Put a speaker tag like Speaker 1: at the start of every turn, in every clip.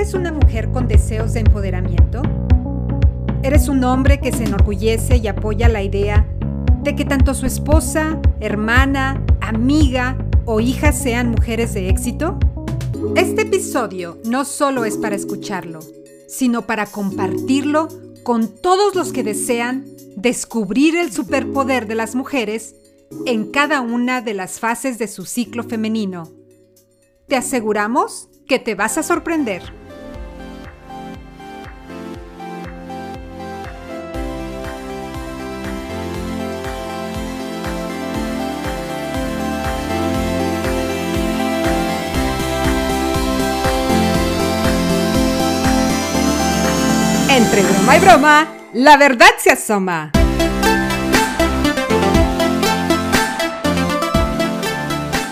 Speaker 1: ¿Eres una mujer con deseos de empoderamiento? ¿Eres un hombre que se enorgullece y apoya la idea de que tanto su esposa, hermana, amiga o hija sean mujeres de éxito? Este episodio no solo es para escucharlo, sino para compartirlo con todos los que desean descubrir el superpoder de las mujeres en cada una de las fases de su ciclo femenino. Te aseguramos que te vas a sorprender. Entre broma y broma, la verdad se asoma.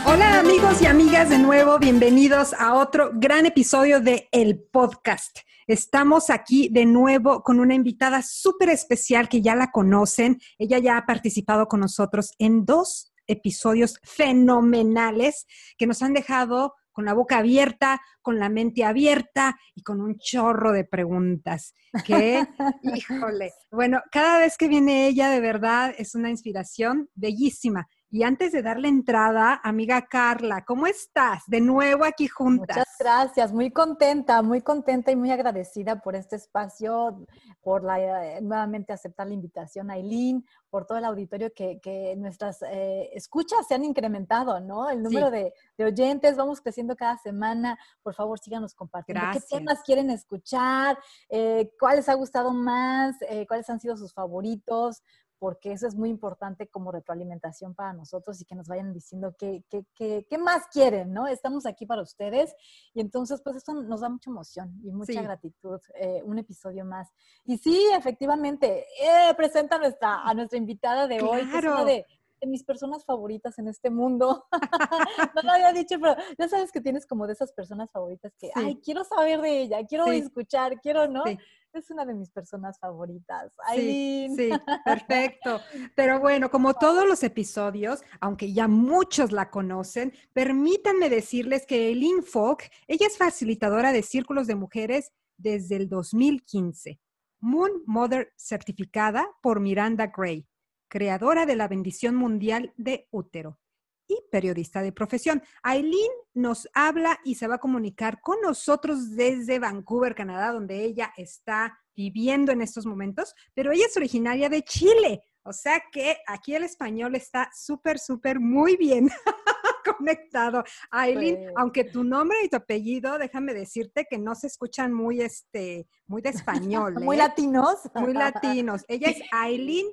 Speaker 1: Hola amigos y amigas de nuevo, bienvenidos a otro gran episodio de El Podcast. Estamos aquí de nuevo con una invitada súper especial que ya la conocen. Ella ya ha participado con nosotros en dos episodios fenomenales que nos han dejado con la boca abierta, con la mente abierta y con un chorro de preguntas. Que, híjole, bueno, cada vez que viene ella, de verdad, es una inspiración bellísima. Y antes de darle entrada, amiga Carla, ¿cómo estás? De nuevo aquí juntas.
Speaker 2: Muchas gracias, muy contenta, muy contenta y muy agradecida por este espacio, por la, eh, nuevamente aceptar la invitación a Aileen, por todo el auditorio que, que nuestras eh, escuchas se han incrementado, ¿no? El número de, de, oyentes, vamos creciendo cada semana. Por favor, síganos compartiendo.
Speaker 1: Gracias.
Speaker 2: ¿Qué temas quieren escuchar? Eh, ¿Cuáles ha gustado más? Eh, ¿Cuáles han sido sus favoritos? Porque eso es muy importante como retroalimentación para nosotros y que nos vayan diciendo qué, qué, qué, qué más quieren, ¿no? Estamos aquí para ustedes y entonces pues esto nos da mucha emoción y mucha
Speaker 1: Sí.
Speaker 2: gratitud, eh, un episodio más. Y sí, efectivamente, eh, presenta a nuestra, a nuestra invitada de hoy, que es
Speaker 1: Claro.
Speaker 2: una de, de mis personas favoritas en este mundo. no lo había dicho, pero ya sabes que tienes como de esas personas favoritas que,
Speaker 1: Sí.
Speaker 2: ay, quiero saber de ella, quiero
Speaker 1: Sí.
Speaker 2: escuchar, quiero, ¿no?
Speaker 1: Sí.
Speaker 2: Es una de mis personas favoritas.
Speaker 1: Sí,
Speaker 2: Aileen.
Speaker 1: sí, perfecto. Pero bueno, como todos los episodios, aunque ya muchos la conocen, permítanme decirles que Eileen Falk, ella es facilitadora de círculos de mujeres desde el 2015. Moon Mother certificada por Miranda Gray, creadora de la bendición mundial de útero periodista de profesión. Aileen nos habla y se va a comunicar con nosotros desde Vancouver, Canadá, donde ella está viviendo en estos momentos, pero ella es originaria de Chile. O sea que aquí el español está súper, súper muy bien conectado. Aileen,
Speaker 2: Pues.
Speaker 1: aunque tu nombre y tu apellido, déjame decirte que no se escuchan muy, este, muy de español.
Speaker 2: Muy
Speaker 1: ¿eh?
Speaker 2: latinos.
Speaker 1: muy latinos. Ella es Aileen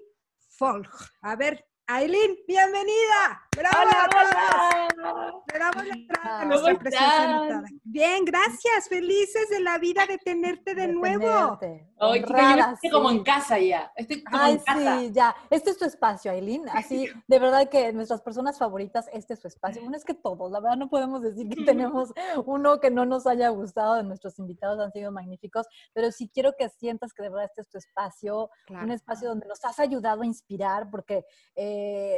Speaker 1: Folk. A ver, Aileen, bienvenida. ¡Bravo a todos! Le damos la entrada a
Speaker 2: ¿Cómo
Speaker 1: nuestra preciosa
Speaker 3: están?
Speaker 1: invitada. Bien, gracias. Felices de la vida de tenerte de,
Speaker 2: de
Speaker 1: nuevo.
Speaker 2: tenerte,
Speaker 3: Ay, chica, yo
Speaker 2: honrada,
Speaker 3: estoy como en casa ya. Estoy como
Speaker 2: Ay,
Speaker 3: en casa.
Speaker 2: sí, ya. Este es tu espacio, Aileen. Así, de verdad que nuestras personas favoritas, este es su espacio. Bueno, es que todos, la verdad no podemos decir que tenemos uno que no nos haya gustado. Nuestros invitados han sido magníficos, pero sí quiero que sientas que de verdad este es tu espacio, un espacio donde nos has ayudado a inspirar, porque eh,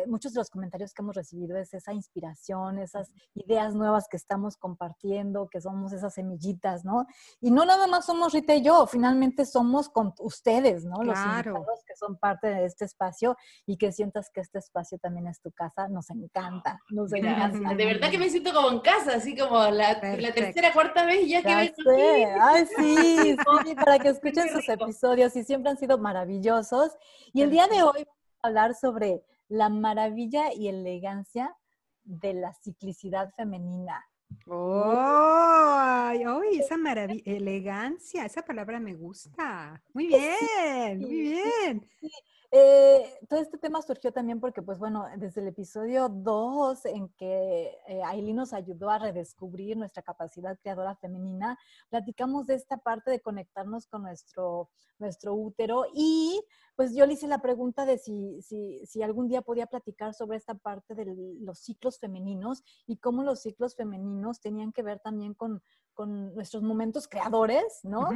Speaker 2: muchos de los comentarios que hemos recibido es esa inspiración, esas ideas nuevas que estamos compartiendo, que somos esas semillitas, ¿no? Y no nada más somos Rita y yo, finalmente somos con ustedes, ¿no? Los
Speaker 1: Claro.
Speaker 2: invitados que son parte de este espacio y que sientas que este espacio también es tu casa, nos encanta, nos encanta.
Speaker 3: de verdad que me siento como en casa, así como la, la tercera, cuarta vez ya que
Speaker 2: Ya
Speaker 3: vengo
Speaker 2: sé.
Speaker 3: aquí.
Speaker 2: Ay, sí, sí, para que escuchen sus episodios y siempre han sido maravillosos. Y el día de hoy hablar sobre la maravilla y elegancia de la ciclicidad femenina.
Speaker 1: Oh, ay, ay, esa maravilla, elegancia, esa palabra me gusta. Muy bien, muy
Speaker 2: sí,
Speaker 1: bien.
Speaker 2: Eh, todo este tema surgió también porque, pues bueno, desde el episodio 2, en que eh, Aileen nos ayudó a redescubrir nuestra capacidad creadora femenina, platicamos de esta parte de conectarnos con nuestro, nuestro útero y pues yo le hice la pregunta de si, si, algún día podía platicar sobre esta parte de los ciclos femeninos y cómo los ciclos femeninos tenían que ver también con, con nuestros momentos creadores, ¿no?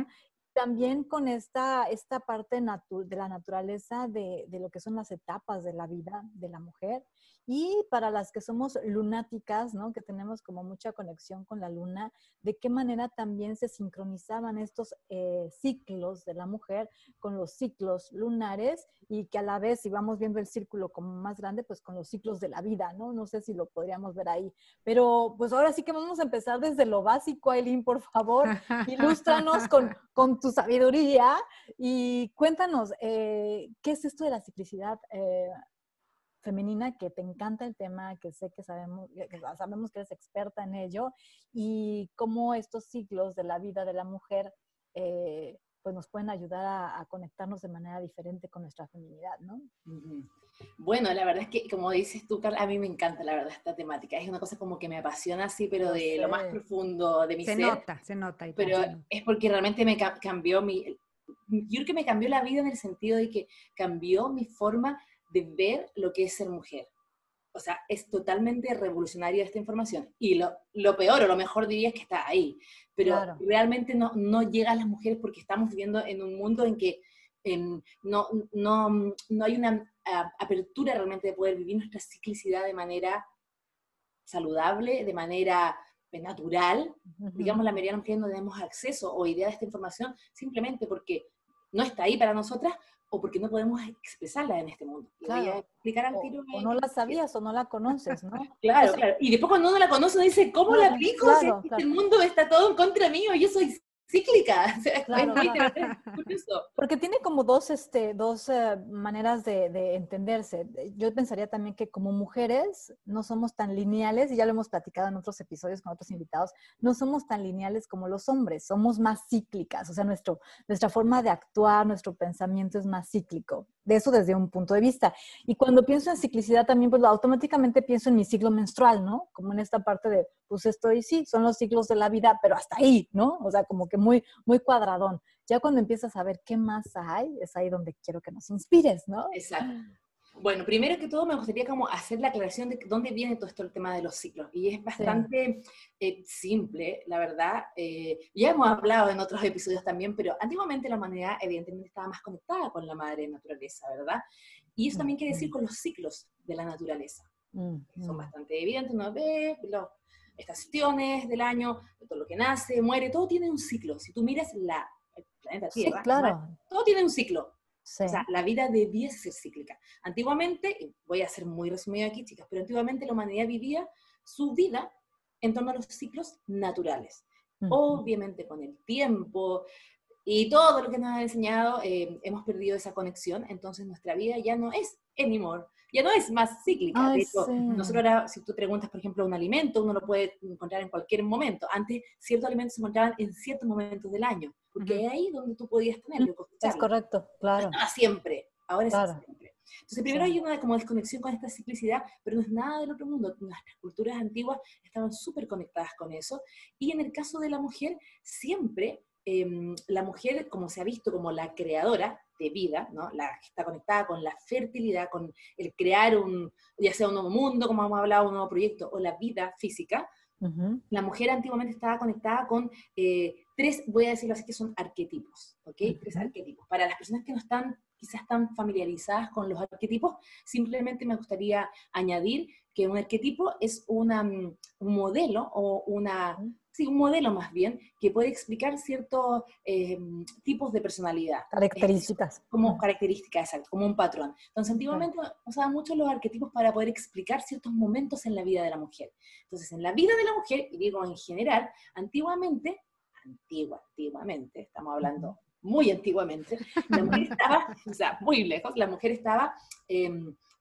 Speaker 2: También con esta, esta parte de la naturaleza de, de lo que son las etapas de la vida de la mujer. Y para las que somos lunáticas, ¿no? que tenemos como mucha conexión con la luna, de qué manera también se sincronizaban estos eh, ciclos de la mujer con los ciclos lunares y que a la vez, si vamos viendo el círculo como más grande, pues con los ciclos de la vida, ¿no? No sé si lo podríamos ver ahí. Pero pues ahora sí que vamos a empezar desde lo básico, Aileen, por favor. Ilústranos con, con tu sabiduría y cuéntanos, eh, ¿qué es esto de la ciclicidad? Eh, femenina que te encanta el tema, que sé que sabemos, que sabemos que eres experta en ello, y cómo estos ciclos de la vida de la mujer eh, pues nos pueden ayudar a, a, conectarnos de manera diferente con nuestra feminidad, ¿no?
Speaker 3: Bueno, la verdad es que, como dices tú, Carla, a mí me encanta, la verdad, esta temática. Es una cosa como que me apasiona así, pero
Speaker 2: Lo
Speaker 3: de lo más profundo de mi
Speaker 1: Se
Speaker 3: ser.
Speaker 1: nota, se nota. y
Speaker 3: pero
Speaker 1: se nota.
Speaker 3: es porque realmente me ca- cambió mi... Yo creo que me cambió la vida en el sentido de que cambió mi forma de ver lo que es ser mujer. O sea, es totalmente revolucionaria esta información. Y lo, lo peor o lo mejor diría es que está ahí. Pero
Speaker 2: Claro.
Speaker 3: realmente no, no llega a las mujeres porque estamos viviendo en un mundo en que em, no, no, no hay una apertura realmente de poder vivir nuestra ciclicidad de manera saludable, de manera eh, natural, digamos, la mayoría de las mujeres no tenemos acceso o idea de esta información simplemente porque no está ahí para nosotras o porque no podemos expresarla en este mundo. Y voy a
Speaker 2: Claro.
Speaker 3: explicar al
Speaker 2: O,
Speaker 3: tiro.
Speaker 2: o no la sabías o no la conoces, ¿no?
Speaker 3: Claro,
Speaker 2: Eso-
Speaker 3: claro. Y después cuando uno la conoce, uno dice, ¿cómo la
Speaker 2: Claro,
Speaker 3: aplico?
Speaker 2: claro,
Speaker 3: Si es que
Speaker 2: claro.
Speaker 3: El mundo está todo en contra mío, yo soy cíclica.
Speaker 2: Claro. Porque tiene como dos, este, dos eh, maneras de, de entenderse. Yo pensaría también que como mujeres no somos tan lineales, y ya lo hemos platicado en otros episodios con otros invitados, no somos tan lineales como los hombres, somos más cíclicas, o sea, nuestro, nuestra forma de actuar, nuestro pensamiento es más cíclico. De eso desde un punto de vista. Y cuando pienso en ciclicidad también, pues automáticamente pienso en mi ciclo menstrual, ¿no? Como en esta parte de, pues estoy, sí, son los ciclos de la vida, pero hasta ahí, ¿no? O sea, como que muy, muy cuadradón. Ya cuando empiezas a ver qué más hay, es ahí donde quiero que nos inspires, ¿no?
Speaker 3: Exacto. Bueno, primero que todo me gustaría como hacer la aclaración de dónde viene todo esto el tema de los ciclos. Y es bastante eh, simple, la verdad. Eh, ya hemos hablado en otros episodios también, pero antiguamente la humanidad evidentemente estaba más conectada con la madre naturaleza, ¿verdad? Y eso también quiere decir con los ciclos de la naturaleza.
Speaker 2: Mm,
Speaker 3: Son
Speaker 2: mm.
Speaker 3: bastante evidentes, uno ve las estaciones del año, todo lo que nace, muere, todo tiene un ciclo. Si tú miras la, el planeta
Speaker 2: Sí,
Speaker 3: Tierra,
Speaker 2: claro.
Speaker 3: todo tiene un ciclo.
Speaker 2: Sí.
Speaker 3: O sea, la vida debiese ser cíclica. Antiguamente, y voy a ser muy resumido aquí, chicas, pero antiguamente la humanidad vivía su vida en torno a los ciclos naturales. Obviamente con el tiempo y todo lo que nos han enseñado, eh, hemos perdido esa conexión, entonces nuestra vida ya no es anymore, ya no es más cíclica.
Speaker 2: Ay,
Speaker 3: de hecho,
Speaker 2: sí.
Speaker 3: nosotros ahora, si tú preguntas, por ejemplo, un alimento, uno lo puede encontrar en cualquier momento. Antes, ciertos alimentos se encontraban en ciertos momentos del año, porque
Speaker 1: Ujú.
Speaker 3: es ahí donde tú podías tenerlo, y
Speaker 2: Es correcto, claro.
Speaker 3: estaba siempre, ahora es
Speaker 2: Claro.
Speaker 3: siempre. Entonces, primero hay una como desconexión con esta ciclicidad, pero no es nada del otro mundo. Nuestras culturas antiguas estaban súper conectadas con eso. Y en el caso de la mujer, siempre em, la mujer, como se ha visto como la creadora de vida, ¿no? la que está conectada con la fertilidad, con el crear un, ya sea un nuevo mundo, como hemos hablado, un nuevo proyecto, o la vida física, la mujer antiguamente estaba conectada con eh, tres, voy a decirlo así, que son arquetipos, ¿ok? Tres arquetipos. Para las personas que no están quizás tan familiarizadas con los arquetipos, simplemente me gustaría añadir que un arquetipo es una, mm, un modelo o una, sí, un modelo más bien, que puede explicar ciertos eh, tipos de personalidad.
Speaker 2: Características.
Speaker 3: Como características, exacto, como un patrón. Entonces, antiguamente usaban mucho los arquetipos para poder explicar ciertos momentos en la vida de la mujer. Entonces, en la vida de la mujer, y digo en general, antiguamente, antigua, antiguamente, estamos hablando muy antiguamente, la mujer estaba, o sea, muy lejos, la mujer estaba eh,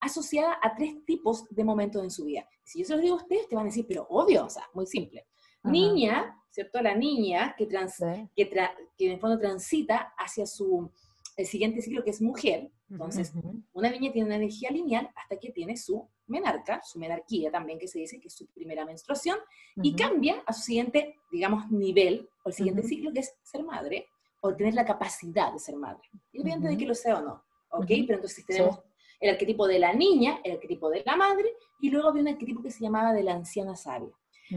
Speaker 3: asociada a tres tipos de momentos en su vida. Si yo se los digo a ustedes, te van a decir, pero obvio, o sea, muy simple.
Speaker 2: Ajá.
Speaker 3: Niña, ¿cierto? La niña que, trans,
Speaker 2: Sí.
Speaker 3: que, tra- que en el fondo transita hacia su el siguiente ciclo que es mujer. Entonces, una niña tiene una energía lineal hasta que tiene su menarca, su menarquía también que se dice que es su primera menstruación, y cambia a su siguiente, digamos, nivel, o el siguiente ciclo que es ser madre, o tener la capacidad de ser madre. Independiente de
Speaker 2: Ujú.
Speaker 3: que lo sea o no, ¿ok? Pero entonces tenemos el arquetipo de la niña, el arquetipo de la madre, y luego había un arquetipo que se llamaba de la anciana sabia.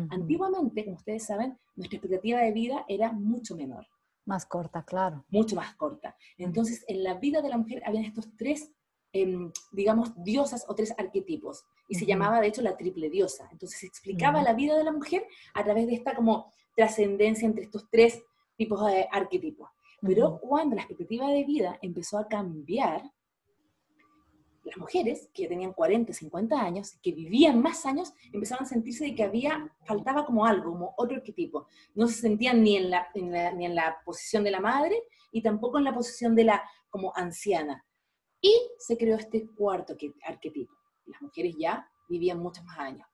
Speaker 3: Antiguamente, como ustedes saben, nuestra expectativa de vida era mucho menor.
Speaker 2: Más corta, claro.
Speaker 3: Mucho más corta. Entonces, en la vida de la mujer habían estos tres, em, digamos, diosas o tres arquetipos. Y se llamaba, de hecho, la triple diosa. Entonces, se explicaba la vida de la mujer a través de esta como trascendencia entre estos tres tipos de arquetipos. Pero cuando la expectativa de vida empezó a cambiar, las mujeres que tenían 40, 50 años, que vivían más años, empezaron a sentirse de que había, faltaba como algo, como otro arquetipo. No se sentían ni en la, en la- ni en la posición de la madre y tampoco en la posición de la como anciana. Y se creó este cuarto que- arquetipo. Las mujeres ya vivían muchos más años.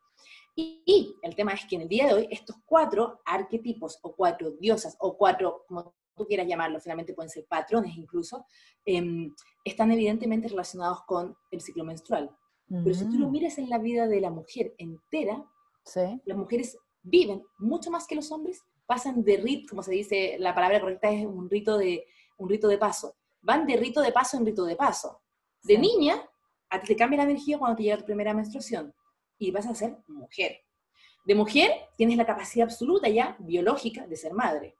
Speaker 3: Y, el tema es que en el día de hoy estos cuatro arquetipos o cuatro diosas o cuatro, como tú quieras llamarlo, finalmente pueden ser patrones incluso, em, están evidentemente relacionados con el ciclo menstrual. Pero si tú lo
Speaker 2: Mm,
Speaker 3: miras en la vida de la mujer entera,
Speaker 2: Sí.
Speaker 3: las mujeres viven mucho más que los hombres, pasan de rito, como se dice, la palabra correcta es un rito de, un rito de paso. Van de rito de paso en rito de paso. De
Speaker 2: Sí.
Speaker 3: niña, a ti te cambia la energía cuando te llega tu primera menstruación y vas a ser mujer. De mujer tienes la capacidad absoluta ya biológica de ser madre.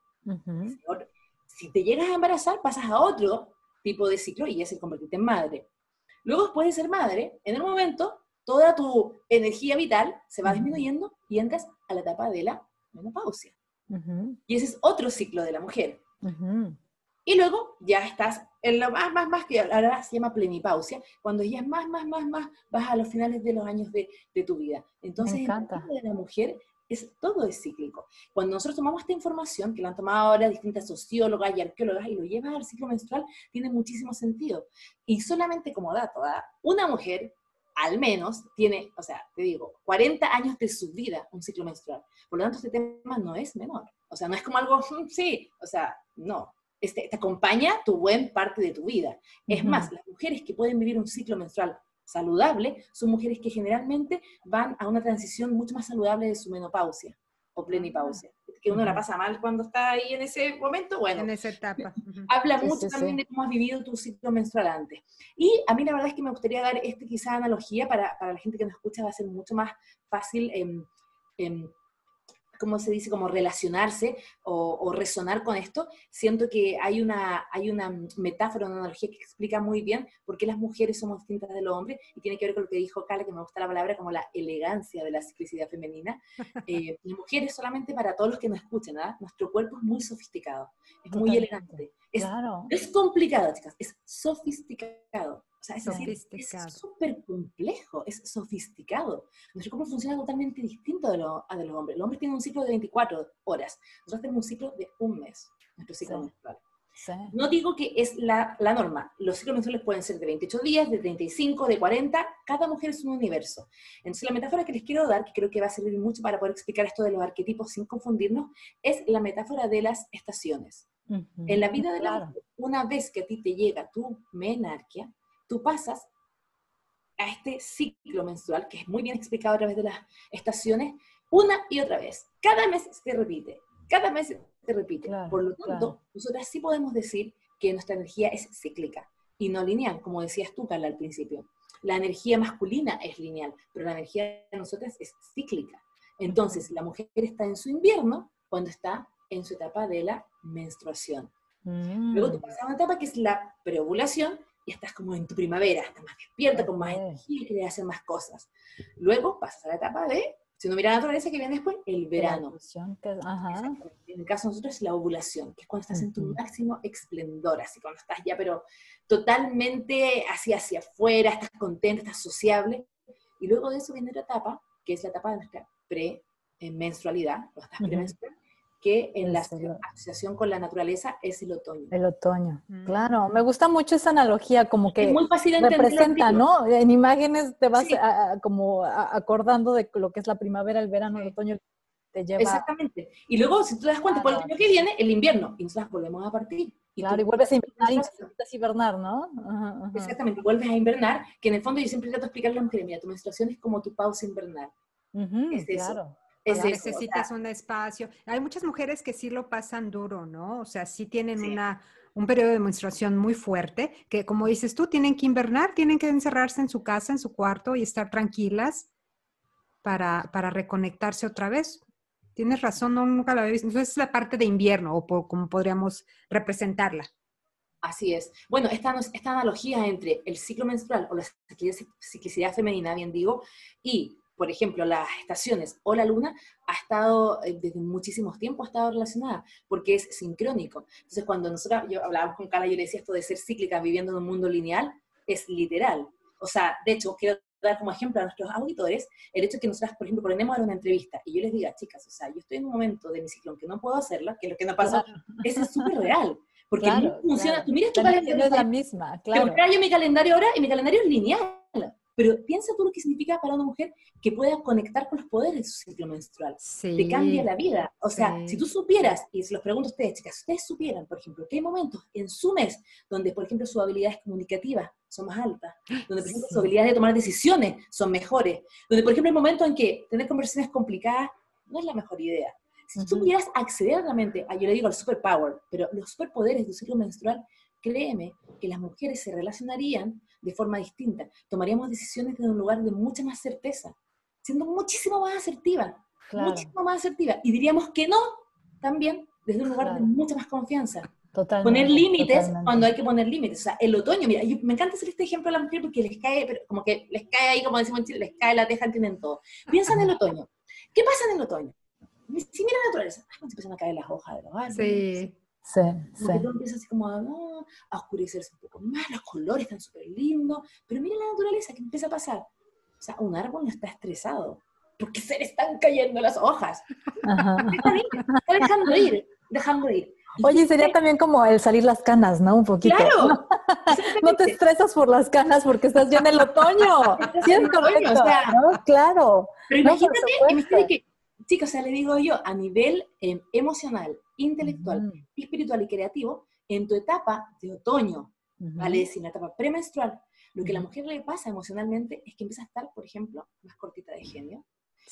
Speaker 3: Si te llegas a embarazar, pasas a otro tipo de ciclo y ya se convertirte en madre. Luego, después de ser madre, en el momento, toda tu energía vital se va disminuyendo y entras a la etapa de la menopausia. Y ese es otro ciclo de la mujer. Y luego ya estás en lo más, más, más, que ahora se llama plenipausia, cuando ya es más, más, más, más, vas a los finales de los años de, de tu vida. Entonces, vida de la mujer, es, todo es cíclico. Cuando nosotros tomamos esta información, que la han tomado ahora distintas sociólogas y arqueólogas, y lo llevas al ciclo menstrual, tiene muchísimo sentido. Y solamente como dato, ¿ah? una mujer, al menos, tiene, o sea, te digo, 40 años de su vida un ciclo menstrual. Por lo tanto, este tema no es menor. O sea, no es como algo, "Mm, sí, o sea, no. Este, te acompaña tu buen parte de tu vida. Es
Speaker 2: Ujú.
Speaker 3: más, las mujeres que pueden vivir un ciclo menstrual saludable son mujeres que generalmente van a una transición mucho más saludable de su menopausia o plenipausia. Que uno la
Speaker 2: Ujú.
Speaker 3: pasa mal cuando está ahí en ese momento, bueno,
Speaker 1: en esa etapa. Ujú.
Speaker 3: habla
Speaker 2: Sí,
Speaker 3: mucho
Speaker 2: sí,
Speaker 3: también
Speaker 2: sí.
Speaker 3: de cómo has vivido tu ciclo menstrual antes. Y a mí la verdad es que me gustaría dar este quizá analogía para, para la gente que nos escucha, va a ser mucho más fácil, em, em, ¿cómo se dice? Como relacionarse o, o resonar con esto. Siento que hay una, hay una metáfora, una analogía que explica muy bien por qué las mujeres somos distintas de los hombres y tiene que ver con lo que dijo Carla, que me gusta la palabra como la elegancia de la ciclicidad femenina. Eh, las mujeres solamente para todos los que nos escuchen, ¿ah? nuestro cuerpo es muy sofisticado, es muy elegante, es
Speaker 2: Claro.
Speaker 3: es complicado, chicas, es sofisticado. O sea, es decir,
Speaker 1: Sofisticado.
Speaker 3: es súper complejo, es sofisticado. Nuestro cuerpo funciona totalmente distinto de lo, a de los hombres. Los hombres tienen un ciclo de 24 horas. Nosotros tenemos un ciclo de un mes, nuestro ciclo
Speaker 2: Sí.
Speaker 3: menstrual.
Speaker 2: Sí.
Speaker 3: No digo que es la, la norma. Los ciclos menstruales pueden ser de 28 días, de 35, de 40. Cada mujer es un universo. Entonces, la metáfora que les quiero dar, que creo que va a servir mucho para poder explicar esto de los arquetipos sin confundirnos, es la metáfora de las estaciones. En la vida de la
Speaker 2: Claro.
Speaker 3: mujer, una vez que a ti te llega tu menarquia, tú pasas a este ciclo menstrual, que es muy bien explicado a través de las estaciones, una y otra vez. Cada mes se repite, cada mes se repite.
Speaker 2: Claro,
Speaker 3: Por lo tanto,
Speaker 2: claro.
Speaker 3: nosotras sí podemos decir que nuestra energía es cíclica y no lineal, como decías tú, Carla, al principio. La energía masculina es lineal, pero la energía de nosotras es cíclica. Entonces, la mujer está en su invierno cuando está en su etapa de la menstruación. Luego tú
Speaker 2: Mm.
Speaker 3: pasas a una etapa que es la preovulación y estás como en tu primavera, estás más despierta, con más energía y quieres hacer más cosas. Luego pasas a la etapa de, si uno mira la naturaleza, que viene después, el verano.
Speaker 2: Que- Ajá.
Speaker 3: En el caso de nosotros es la ovulación, que es cuando estás en tu máximo esplendor, así cuando estás ya, pero totalmente así hacia afuera, estás contenta, estás sociable. Y luego de eso viene otra etapa, que es la etapa de nuestra pre-menstrualidad, o estás
Speaker 2: Ujú.
Speaker 3: premenstrual, que en la
Speaker 2: Es el-
Speaker 3: asociación con la naturaleza es el otoño.
Speaker 2: El otoño.
Speaker 1: Mm.
Speaker 2: Claro, me gusta mucho esa analogía, como
Speaker 3: Es
Speaker 2: que
Speaker 3: muy fácil de entender.
Speaker 2: representa, ¿no? En imágenes te vas
Speaker 3: Sí.
Speaker 2: a- a- como a- acordando de lo que es la primavera, el verano, el otoño, te lleva.
Speaker 3: Exactamente. Y luego, si tú te das cuenta, por el
Speaker 2: Claro.
Speaker 3: año que viene, el invierno, y nosotros volvemos a partir. Y
Speaker 2: Claro,
Speaker 3: tú-
Speaker 2: y vuelves a invernar, y hibernar, ¿no? Ajá, ajá.
Speaker 3: Exactamente, vuelves a invernar, que en el fondo yo siempre trato de explicarle a las mujeres, mira, tu menstruación es como tu pausa invernal.
Speaker 2: Ujú,
Speaker 3: es eso.
Speaker 2: claro.
Speaker 3: Es
Speaker 1: Cuando
Speaker 3: eso, o
Speaker 1: necesitas
Speaker 3: sea,
Speaker 1: un espacio. Hay muchas mujeres que sí lo pasan duro, ¿no? O sea, sí tienen
Speaker 3: Sí.
Speaker 1: una, un periodo de menstruación muy fuerte, que como dices tú, tienen que invernar, tienen que encerrarse en su casa, en su cuarto y estar tranquilas para, para reconectarse otra vez. tienes razón, no, nunca la había visto. Entonces es la parte de invierno, o por, como podríamos representarla.
Speaker 3: Así es. Bueno, esta, esta analogía entre el ciclo menstrual o la ciclicidad femenina, bien digo, y, por ejemplo, las estaciones o la luna, ha estado, eh, desde muchísimos tiempos, ha estado relacionada, porque es sincrónico. Entonces, cuando nosotros, yo hablábamos con Carla, yo le decía esto de ser cíclica viviendo en un mundo lineal, es literal. O sea, de hecho, quiero dar como ejemplo a nuestros auditores el hecho de que nosotras, por ejemplo, ponemos a una entrevista y yo les diga, chicas, o sea, yo estoy en un momento de mi ciclo en que no puedo hacerla, que es lo que no pasa, eso es súper real. Porque no funciona. Tú miras tu calendario.
Speaker 2: es la misma, claro.
Speaker 3: yo mi calendario ahora y mi calendario es lineal. Pero piensa tú lo que significa para una mujer que pueda conectar con los poderes de su ciclo menstrual. Sí, Te cambia la vida. O sea, si tú supieras, y se los pregunto a ustedes, chicas, si ustedes supieran, por ejemplo, que hay momentos en su mes donde, por ejemplo, sus habilidades comunicativas son más altas, donde, por ejemplo, sus habilidades de tomar decisiones son mejores, donde, por ejemplo, hay momentos en que tener conversaciones complicadas no es la mejor idea. Si tú pudieras acceder realmente, a, yo le digo al superpower, pero los superpoderes de tu ciclo menstrual, créeme que las mujeres se relacionarían de forma distinta. Tomaríamos decisiones desde un lugar de mucha más certeza, siendo muchísimo más asertiva, muchísimo más asertiva. Y diríamos que no también desde un lugar de mucha más confianza. Totalmente, poner límites cuando hay que poner límites. O sea, el otoño, mira, me encanta hacer este ejemplo a la mujer porque les cae, pero como que les cae ahí, como decimos en Chile, les cae la teja, entienden todo. Piensa en el otoño. ¿Qué pasa en el otoño? si mira la naturaleza, se empiezan a caer las hojas de los árboles. Sí.
Speaker 2: Sí,
Speaker 3: sí. todo empieza así como a, a, oscurecerse un poco más, los colores están súper lindos, pero mira la naturaleza que empieza a pasar. O sea, un árbol no está estresado, porque se le están cayendo las hojas. Está, está dejando ir, dejando ir.
Speaker 2: Oye, sería también como el salir las canas, ¿no? Un poquito.
Speaker 3: Claro.
Speaker 2: No, te estresas por las canas porque estás ya en el otoño. Sí, es correcto. O sea, ¿no? Claro.
Speaker 3: Pero imagínate, imagínate que Chicos, o sea, le digo yo, a nivel em, emocional, intelectual, espiritual y creativo, en tu etapa de otoño, ¿vale? Es en la etapa premenstrual, lo que a la mujer le pasa emocionalmente es que empieza a estar, por ejemplo, más cortita de genio.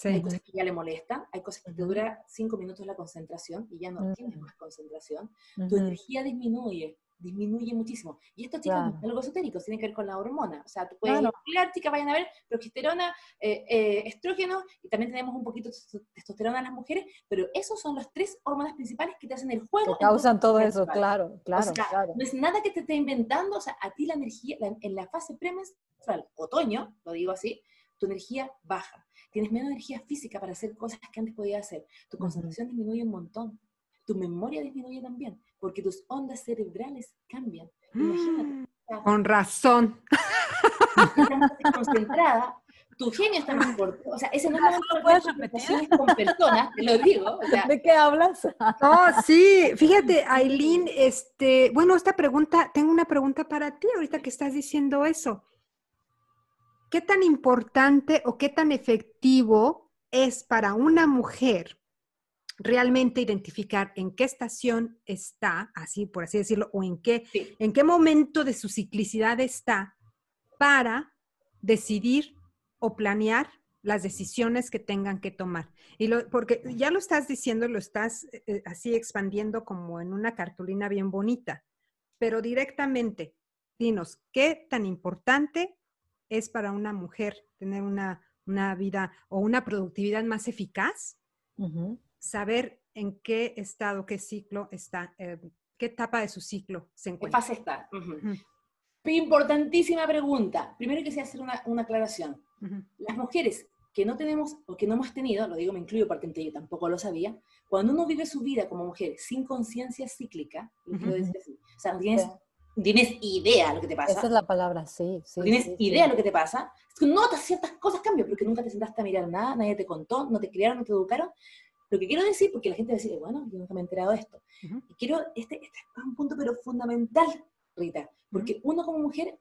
Speaker 3: Hay cosas que ya le molestan, hay cosas que te dura cinco minutos la concentración y ya no tienes más concentración. Tu energía disminuye, disminuye muchísimo. Y esto, chicos, es algo esotérico, tiene que ver con la hormona. O sea, tú puedes claro. chicas, vayan a ver progesterona, eh, eh, estrógeno, y también tenemos un poquito de testosterona en las mujeres, pero esos son las tres hormonas principales que te hacen el juego.
Speaker 2: Que causan todo eso, claro, claro, claro.
Speaker 3: No es nada que te esté inventando, o sea, a ti la energía, en la fase premenstrual, otoño, lo digo así, tu energía baja. Tienes menos energía física para hacer cosas que antes podías hacer. Tu concentración disminuye un montón tu memoria disminuye también, porque tus ondas cerebrales cambian. Imagínate.
Speaker 1: Mm, con razón.
Speaker 3: Estás concentrada, tu genio está más corto. O sea, ese no es lo puedes repetir con personas, te lo digo.
Speaker 2: ¿De qué hablas?
Speaker 1: Oh, sí, fíjate, Aileen, este, bueno, esta pregunta, tengo una pregunta para ti ahorita que estás diciendo eso. ¿Qué tan importante o qué tan efectivo es para una mujer realmente identificar en qué estación está, así por así decirlo, o en qué, en qué momento de su ciclicidad está para decidir o planear las decisiones que tengan que tomar. Y lo, porque ya lo estás diciendo, lo estás eh, eh, así expandiendo como en una cartulina bien bonita, pero directamente, dinos, ¿qué tan importante es para una mujer tener una, vida o una productividad más eficaz? Saber en qué estado, qué ciclo está, eh, qué etapa de su ciclo se encuentra.
Speaker 3: ¿Qué fase está? Importantísima pregunta. Primero quisiera hacer una, una aclaración. Las mujeres que no tenemos o que no hemos tenido, lo digo, me incluyo porque yo tampoco lo sabía, cuando uno vive su vida como mujer sin conciencia cíclica, o sea, no tienes, tienes idea de lo que te pasa.
Speaker 2: Esa es la palabra, sí.
Speaker 3: sí tienes idea de lo que te pasa. Es que notas ciertas cosas cambian porque nunca te sentaste a mirar nada, nadie te contó, no te criaron, no te educaron, lo que quiero decir, porque la gente va a decir, bueno, yo nunca me he enterado de esto. Y quiero, este, este, es un punto pero fundamental, Rita, porque uno como mujer,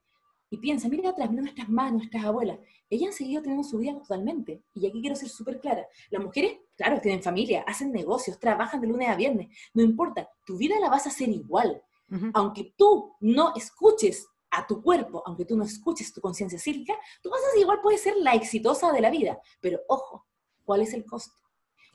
Speaker 3: y piensa, mira atrás, mira nuestras madres, nuestras abuelas, ellas han seguido teniendo su vida totalmente. Y aquí quiero ser súper clara. Las mujeres, claro, tienen familia, hacen negocios, trabajan de lunes a viernes. No importa, tu vida la vas a hacer igual. Aunque tú no escuches a tu cuerpo, aunque tú no escuches tu conciencia cívica, tú vas a ser igual, puedes ser la exitosa de la vida. Pero ojo, ¿cuál es el costo?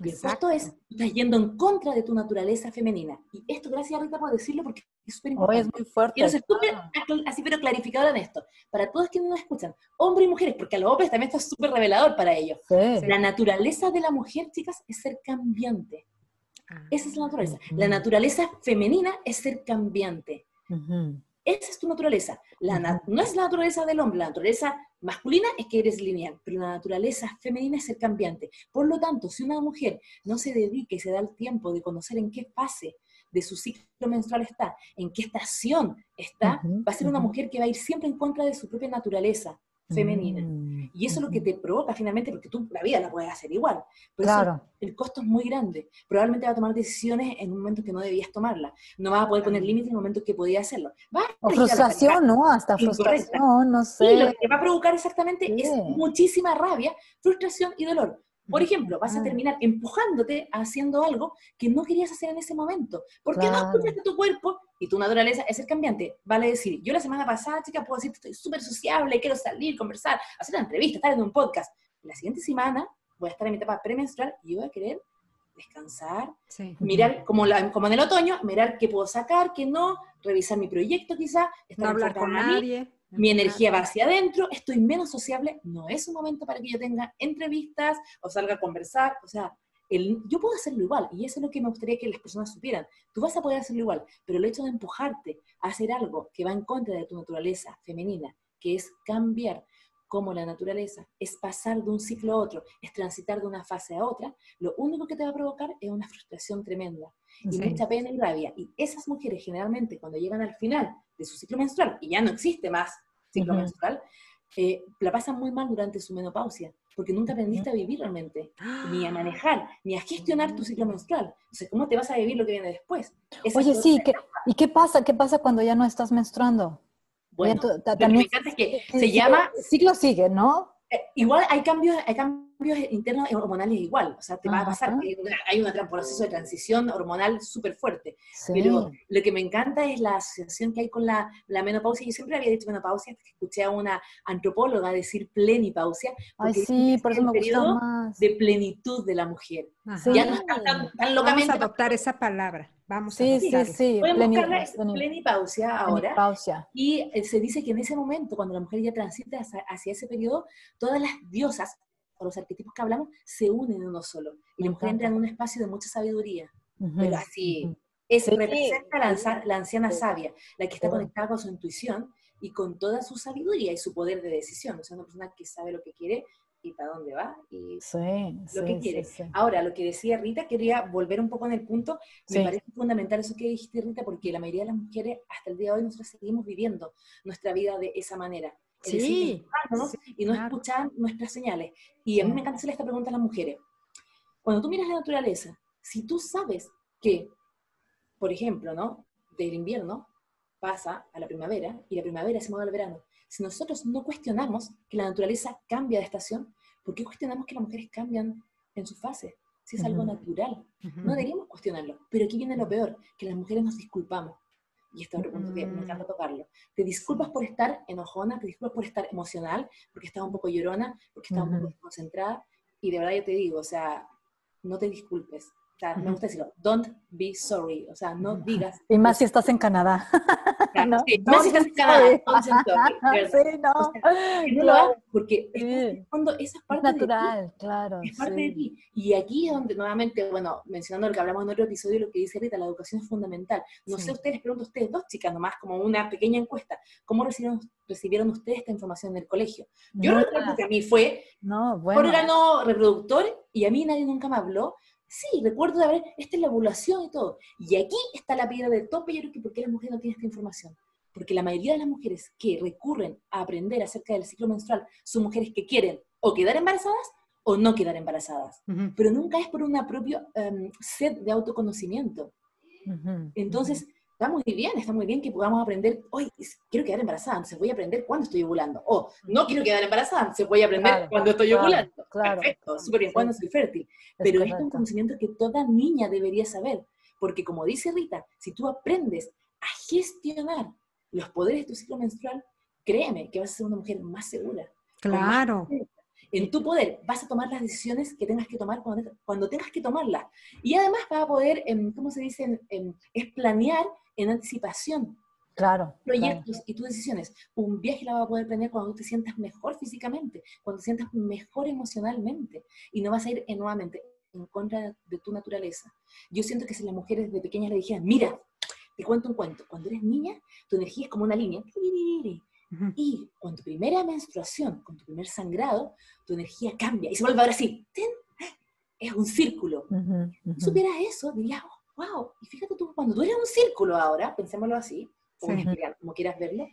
Speaker 3: Y el costo es, estás yendo en contra de tu naturaleza femenina. Y esto, gracias Rita por decirlo, porque es súper
Speaker 2: Oh, es
Speaker 3: importante.
Speaker 2: muy fuerte.
Speaker 3: Quiero ser súper acl- así, pero clarificadora en esto. Para todos quienes nos escuchan, hombres y mujeres, porque a los hombres también está súper revelador para ellos.
Speaker 2: Sí.
Speaker 3: La naturaleza de la mujer, chicas, es ser cambiante.
Speaker 1: Ah.
Speaker 3: Esa es la naturaleza. La naturaleza femenina es ser cambiante. Esa es tu naturaleza. La na- no es la naturaleza del hombre, la naturaleza masculina es que eres lineal, pero la naturaleza femenina es ser cambiante. Por lo tanto, si una mujer no se dedica y se da el tiempo de conocer en qué fase de su ciclo menstrual está, en qué estación está, va a ser una mujer que va a ir siempre en contra de su propia naturaleza femenina.
Speaker 2: Mm,
Speaker 3: Y eso es lo que te provoca finalmente, porque tú la vida la puedes hacer igual. Por eso
Speaker 2: Claro.
Speaker 3: el costo es muy grande. Probablemente va a tomar decisiones en un momento que no debías tomarlas. No vas a poder poner límites en el momento que podías hacerlo. Vas
Speaker 2: O frustración, ¿no? Hasta frustración, no
Speaker 3: lo
Speaker 2: sé.
Speaker 3: que va a provocar exactamente es muchísima rabia, frustración y dolor. Por ejemplo, vas a
Speaker 2: Ujú.
Speaker 3: terminar empujándote haciendo algo que no querías hacer en ese momento. Porque no
Speaker 2: Claro.
Speaker 3: escuchaste tu cuerpo y tu naturaleza es el cambiante. Vale decir, yo la semana pasada, chica, puedo decir que estoy súper sociable, quiero salir, conversar, hacer una entrevista, estar en un podcast. La siguiente semana voy a estar en mi etapa premenstrual y voy a querer descansar,
Speaker 1: Sí.
Speaker 3: mirar, como, la- como en el otoño, mirar qué puedo sacar, qué no, revisar mi proyecto quizá, estar
Speaker 1: No hablar con nadie.
Speaker 3: Mi energía va hacia adentro, estoy menos sociable, no es un momento para que yo tenga entrevistas o salga a conversar, o sea, el, yo puedo hacerlo igual, y eso es lo que me gustaría que las personas supieran. Tú vas a poder hacerlo igual, pero el hecho de empujarte a hacer algo que va en contra de tu naturaleza femenina, que es cambiar como la naturaleza, es pasar de un ciclo a otro, es transitar de una fase a otra, lo único que te va a provocar es una frustración tremenda y
Speaker 1: Sí.
Speaker 3: mucha pena y rabia. Y esas mujeres generalmente cuando llegan al final de su ciclo menstrual, y ya no existe más ciclo menstrual, eh, la pasan muy mal durante su menopausia, porque nunca aprendiste a vivir realmente, ni a manejar, ni a gestionar tu ciclo menstrual. Entonces, ¿cómo te vas a vivir lo que viene después? Esa
Speaker 2: Oye, sí,
Speaker 3: otra-
Speaker 2: ¿qué, ¿y qué pasa? ¿Qué pasa cuando ya no estás menstruando?
Speaker 3: Bueno,
Speaker 2: ta-
Speaker 3: lo que me encanta es que
Speaker 2: Sí,
Speaker 3: se
Speaker 2: sí,
Speaker 3: llama
Speaker 2: El ciclo sigue, ¿no?
Speaker 3: Eh, igual hay cambios, hay cambios internos hormonales igual, o sea, te va a pasar que hay un proceso de transición hormonal súper fuerte,
Speaker 2: Sí.
Speaker 3: pero lo que me encanta es la asociación que hay con la, la menopausia, yo siempre había dicho menopausia, escuché a una antropóloga decir plenipausia,
Speaker 2: Ay,
Speaker 3: porque dicen
Speaker 2: sí,
Speaker 3: que
Speaker 2: por
Speaker 3: es
Speaker 2: eso me
Speaker 3: periodo
Speaker 2: más.
Speaker 3: de plenitud de la mujer,
Speaker 1: Ajá.
Speaker 3: ya no están tan, tan
Speaker 1: Vamos
Speaker 3: locamente,
Speaker 1: a adoptar esa palabra. Vamos a
Speaker 2: Sí, sí, sí.
Speaker 3: pueden
Speaker 2: pleni-
Speaker 3: buscarla, es
Speaker 2: pleni-
Speaker 3: plenipausia ahora,
Speaker 2: menopausia.
Speaker 3: y eh, se dice que en ese momento, cuando la mujer ya transita hacia, hacia ese periodo, todas las diosas, o los arquetipos que hablamos, se unen en uno solo. Y
Speaker 2: Me
Speaker 3: la mujer entra en un espacio de mucha sabiduría.
Speaker 2: Ujú,
Speaker 3: Pero así, es,
Speaker 2: Sí.
Speaker 3: representa la, la anciana
Speaker 2: Sí.
Speaker 3: sabia, la que está
Speaker 2: Sí.
Speaker 3: conectada con su intuición y con toda su sabiduría y su poder de decisión. O sea, una persona que sabe lo que quiere y para dónde va y
Speaker 2: Sí,
Speaker 3: lo que quiere.
Speaker 2: sí.
Speaker 3: Ahora, lo que decía Rita, quería volver un poco en el punto. Me parece fundamental eso que dijiste, Rita, porque la mayoría de las mujeres hasta el día de hoy nosotros seguimos viviendo nuestra vida de esa manera. Es decir, y no
Speaker 1: claro.
Speaker 3: escuchar nuestras señales. Y a mí me encanta hacerle esta pregunta a las mujeres. Cuando tú miras la naturaleza, si tú sabes que, por ejemplo, ¿no? Del invierno pasa a la primavera y la primavera se mueve al verano. Si nosotros no cuestionamos que la naturaleza cambia de estación, ¿por qué cuestionamos que las mujeres cambian en su fase? Si es algo
Speaker 2: Ujú.
Speaker 3: natural.
Speaker 1: Ujú.
Speaker 3: No deberíamos cuestionarlo. Pero aquí viene lo peor, que las mujeres nos disculpamos. Y este es otro punto que me
Speaker 1: Mm.
Speaker 3: encanta tocarlo. Te disculpas por estar enojona, te disculpas por estar emocional, porque estás un poco llorona, porque estás un poco desconcentrada. Y de verdad yo te digo, o sea, no te disculpes. O sea, me gusta decirlo, don't be sorry. O sea, no digas.
Speaker 2: Y más si estás en Canadá. ¿No?
Speaker 3: sí, si estás en Canadá, verdad.
Speaker 2: Sí, no.
Speaker 3: Que no lo hagas, porque
Speaker 2: Sí.
Speaker 3: en fondo esa es parte de ti.
Speaker 2: natural, claro.
Speaker 3: Es parte
Speaker 2: sí.
Speaker 3: de ti. Y aquí es donde nuevamente, bueno, mencionando lo que hablamos en otro episodio, lo que dice Rita, la educación es fundamental. No sé, ustedes pregunto a ustedes, dos chicas nomás, como una pequeña encuesta, ¿cómo recibieron, recibieron ustedes esta información en el colegio? Yo recuerdo que a mí fue
Speaker 2: No, bueno.
Speaker 3: órgano reproductor y a mí nadie nunca me habló. Sí, recuerdo de haber, esta es la ovulación y todo. Y aquí está la piedra de tope, yo creo que ¿por qué las mujeres no tienen esta información? Porque la mayoría de las mujeres que recurren a aprender acerca del ciclo menstrual son mujeres que quieren o quedar embarazadas o no quedar embarazadas pero nunca es por una propia em, sed de autoconocimiento. Entonces, está muy bien, está muy bien que podamos aprender, hoy quiero quedar embarazada, entonces voy a aprender cuándo estoy ovulando. O no quiero quedar embarazada, entonces voy a aprender
Speaker 2: Claro,
Speaker 3: cuando estoy
Speaker 2: claro,
Speaker 3: ovulando.
Speaker 2: claro.
Speaker 3: Perfecto, súper bien,
Speaker 2: Sí.
Speaker 3: cuando soy fértil.
Speaker 2: es
Speaker 3: Pero este es un
Speaker 2: correcto.
Speaker 3: conocimiento que toda niña debería saber, porque como dice Rita, si tú aprendes a gestionar los poderes de tu ciclo menstrual, créeme que vas a ser una mujer más segura. más
Speaker 1: Claro.
Speaker 3: confianza. En tu poder, vas a tomar las decisiones que tengas que tomar cuando, cuando tengas que tomarlas. Y además vas a poder, em, ¿cómo se dice? Em, es planear en anticipación
Speaker 2: Claro.
Speaker 3: Proyectos y tus decisiones. Un viaje la vas a poder planear cuando te sientas mejor físicamente, cuando te sientas mejor emocionalmente. Y no vas a ir nuevamente en contra de tu naturaleza. Yo siento que si las mujeres de pequeñas le dijeran, mira, te cuento un cuento, cuando eres niña, tu energía es como una línea. Y con tu primera menstruación, con tu primer sangrado, tu energía cambia y se vuelve ahora así. Es un círculo. Si supieras eso, dirías, wow. Y fíjate tú, cuando tú eres un círculo ahora, pensémoslo así, como quieras verlo,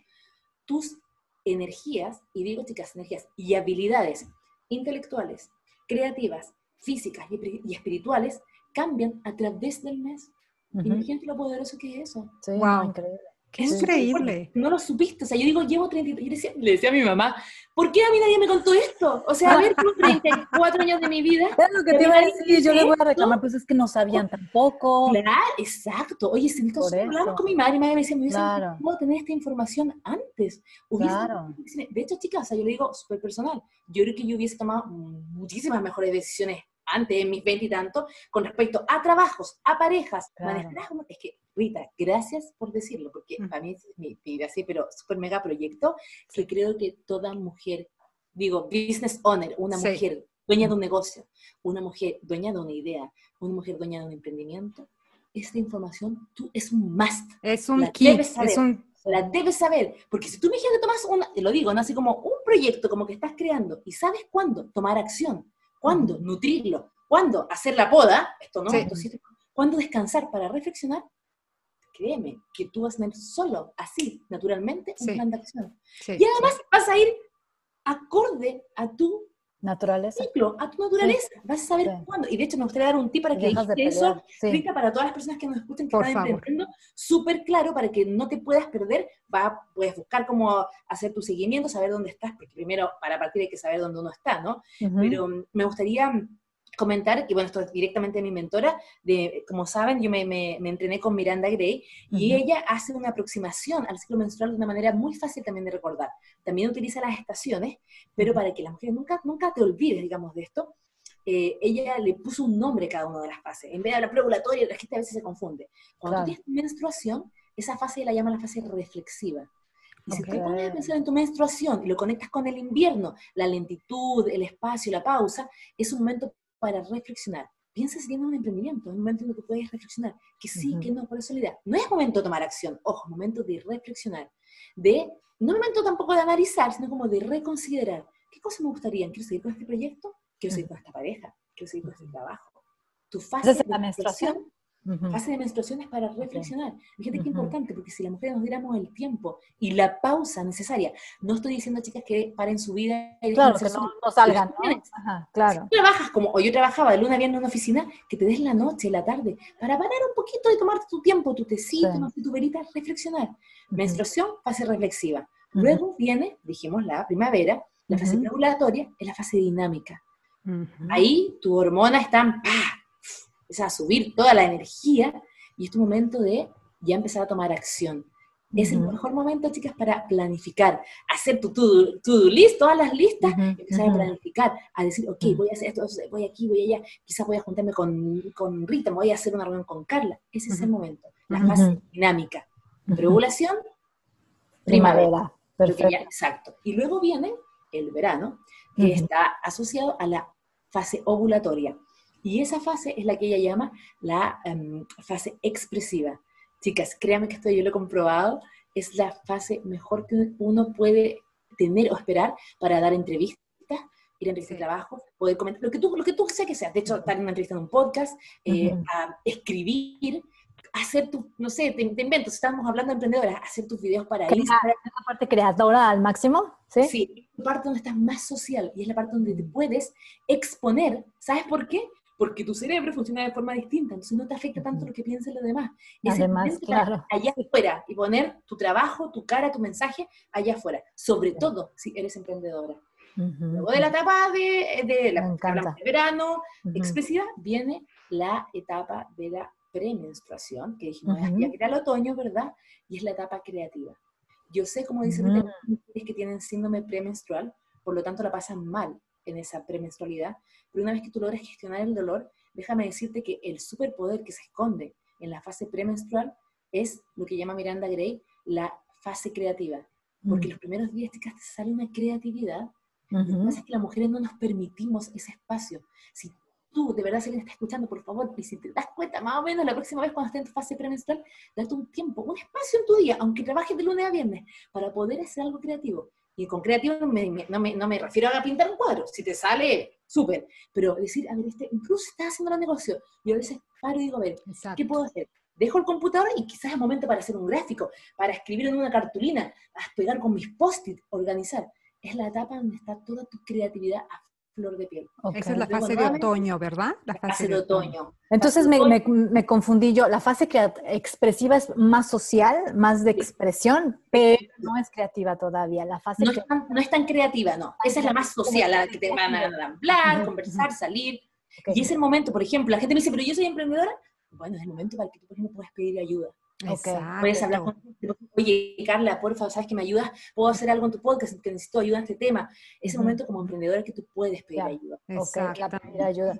Speaker 3: tus energías, y digo chicas, energías y habilidades intelectuales, creativas, físicas y, espirituales cambian a través del mes. Imagínate lo poderoso que es eso.
Speaker 1: wow. increíble. Qué increíble.
Speaker 3: No lo supiste. O sea, yo digo, llevo 33. Y le decía, le decía a mi mamá, ¿por qué a mí nadie me contó esto? O sea, a ver, 34 años de mi vida.
Speaker 2: Es lo que te iba a decir, yo le voy a reclamar, pues es que no sabían tampoco.
Speaker 3: Claro, exacto. Oye, si nosotros hablamos con mi madre, mi madre me decía, me claro. ¿cómo tener esta información antes? Claro. De hecho, chicas, o sea, yo le digo súper personal. Yo creo que yo hubiese tomado muchísimas mejores decisiones antes, en mis 20 y tanto, con respecto a trabajos, a parejas, manejar, es que Rita, gracias por decirlo, porque mm. para mí es mi, vida así, pero súper mega proyecto, que creo que toda mujer, digo, business owner, una mujer dueña de un negocio, una mujer dueña de una idea, una mujer dueña de un emprendimiento, esta información tú, es un must.
Speaker 1: Es un kit, es un...
Speaker 3: La debes saber, porque si tú me dijiste tomas una, te lo digo, ¿no? así como un proyecto como que estás creando y sabes cuándo tomar acción, cuándo nutrirlo, cuándo hacer la poda, esto no, cuándo descansar para reflexionar, créeme que tú vas a tener solo, así, naturalmente, un plan de acción. y además vas a ir acorde a tu
Speaker 2: naturaleza.
Speaker 3: ciclo, a tu naturaleza. Vas a saber cuándo. Y de hecho me gustaría dar un tip para que eso, Rita, para todas las personas que nos escuchen, que están entendiendo, súper claro para que no te puedas perder. Va, puedes buscar cómo hacer tu seguimiento, saber dónde estás, porque primero para partir hay que saber dónde uno está, ¿no? Pero mm, me gustaría comentar, que bueno, esto es directamente mi mentora, de, como saben, yo me, me, entrené con Miranda Gray y ella hace una aproximación al ciclo menstrual de una manera muy fácil también de recordar. También utiliza las estaciones, pero para que las mujeres nunca, nunca te olvides, digamos, de esto, eh, ella le puso un nombre a cada una de las fases. En vez de hablar preovulatoria, la gente a veces se confunde. Cuando tienes menstruación, esa fase la llama la fase reflexiva. Y si te pones a pensar en tu menstruación y lo conectas con el invierno, la lentitud, el espacio, la pausa, es un momento para reflexionar. Piensa si tienes un emprendimiento, es un momento en el que puedes reflexionar, que sí, que no, por eso la idea. No es momento de tomar acción, ojo, es momento de reflexionar, de, no es momento tampoco de analizar, sino como de reconsiderar, ¿qué cosas me gustaría? ¿Quiero seguir con este proyecto? ¿Quiero seguir con esta pareja? ¿Quiero seguir con este trabajo? Tu fase de
Speaker 2: la menstruación
Speaker 3: Fase de menstruación es para reflexionar. Fíjate qué importante, porque si las mujeres nos diéramos el tiempo y la pausa necesaria, no estoy diciendo, chicas, que paren su vida
Speaker 2: y claro, que no, salgan. claro.
Speaker 3: Si trabajas como, o yo trabajaba de luna a viernes en una oficina, que te des la noche, la tarde, para parar un poquito y tomarte tu tiempo, tu tecito, tu verita, reflexionar. Menstruación, fase reflexiva. Luego viene, dijimos, la primavera, la fase regulatoria, es la fase dinámica. Ahí tu hormona está empieza a subir toda la energía y es tu momento de ya empezar a tomar acción. Es el mejor momento, chicas, para planificar, hacer tu to-do list, todas las listas, empezar a planificar, a decir, ok, voy a hacer esto, voy aquí, voy allá, quizás voy a juntarme con, con Rita, voy a hacer una reunión con Carla. Ese es el momento, la fase dinámica. Regulación, primavera. Perfecto. exacto. Y luego viene el verano, que está asociado a la fase ovulatoria. Y esa fase es la que ella llama la em, fase expresiva. Chicas, créanme que esto yo lo he comprobado, es la fase mejor que uno puede tener o esperar para dar entrevistas, ir a entrevistas de trabajo, poder comentar, lo que tú, lo que tú sea que sea, de hecho, dar una entrevista en un podcast, eh, a escribir, hacer tu, no sé, te, invento, si estamos hablando de emprendedoras, hacer tus videos para
Speaker 2: Instagram. Esa parte creadora al máximo, ¿sí?
Speaker 3: Sí, la parte donde estás más social y es la parte donde te puedes exponer. ¿Sabes por qué? Porque tu cerebro funciona de forma distinta, entonces no te afecta tanto lo que piensen los demás.
Speaker 2: Además, claro.
Speaker 3: Allá afuera y poner tu trabajo, tu cara, tu mensaje allá afuera, sobre todo si eres emprendedora. Luego de la etapa de, de la de verano expresiva, viene la etapa de la premenstruación, que dijimos ya que era el otoño, ¿verdad? Y es la etapa creativa. Yo sé, como dicen, mujeres que tienen síndrome premenstrual, por lo tanto la pasan mal en esa premenstrualidad, pero una vez que tú logras gestionar el dolor, déjame decirte que el superpoder que se esconde en la fase premenstrual es lo que llama Miranda Gray la fase creativa. Porque mm. los primeros días te sale una creatividad. Lo que pasa es que las mujeres no nos permitimos ese espacio. Si tú, de verdad, si alguien está escuchando, por favor, y si te das cuenta, más o menos la próxima vez cuando estés en tu fase premenstrual, date un tiempo, un espacio en tu día, aunque trabajes de lunes a viernes, para poder hacer algo creativo. Y con creativo no me, no me, no me refiero a pintar un cuadro, si te sale, súper, pero decir, a ver, este, incluso estás haciendo un negocio, yo a veces paro y digo, a ver, ¿qué puedo hacer? Dejo el computador y quizás es momento para hacer un gráfico, para escribir en una cartulina, a pegar con mis post-it, organizar. Es la etapa donde está toda tu creatividad a flor de piel.
Speaker 1: Esa es la fase de otoño, ¿verdad?
Speaker 3: La fase, de, otoño.
Speaker 2: Entonces me, me, confundí yo. La fase expresiva es más social, más de expresión, pero no es creativa todavía. La fase
Speaker 3: no, es tan, no es tan creativa, no. Esa es la más social, la que te van a hablar, conversar, salir. Y es el momento, por ejemplo, la gente me dice, pero yo soy emprendedora. Bueno, es el momento para que tú, por ejemplo, puedas pedir ayuda. Puedes hablar con oye, Carla, por favor, ¿sabes que me ayudas? ¿Puedo hacer algo en tu podcast? Que necesito ayuda en este tema. Ese momento como emprendedora que tú puedes pedir ayuda.
Speaker 2: pedir ayuda.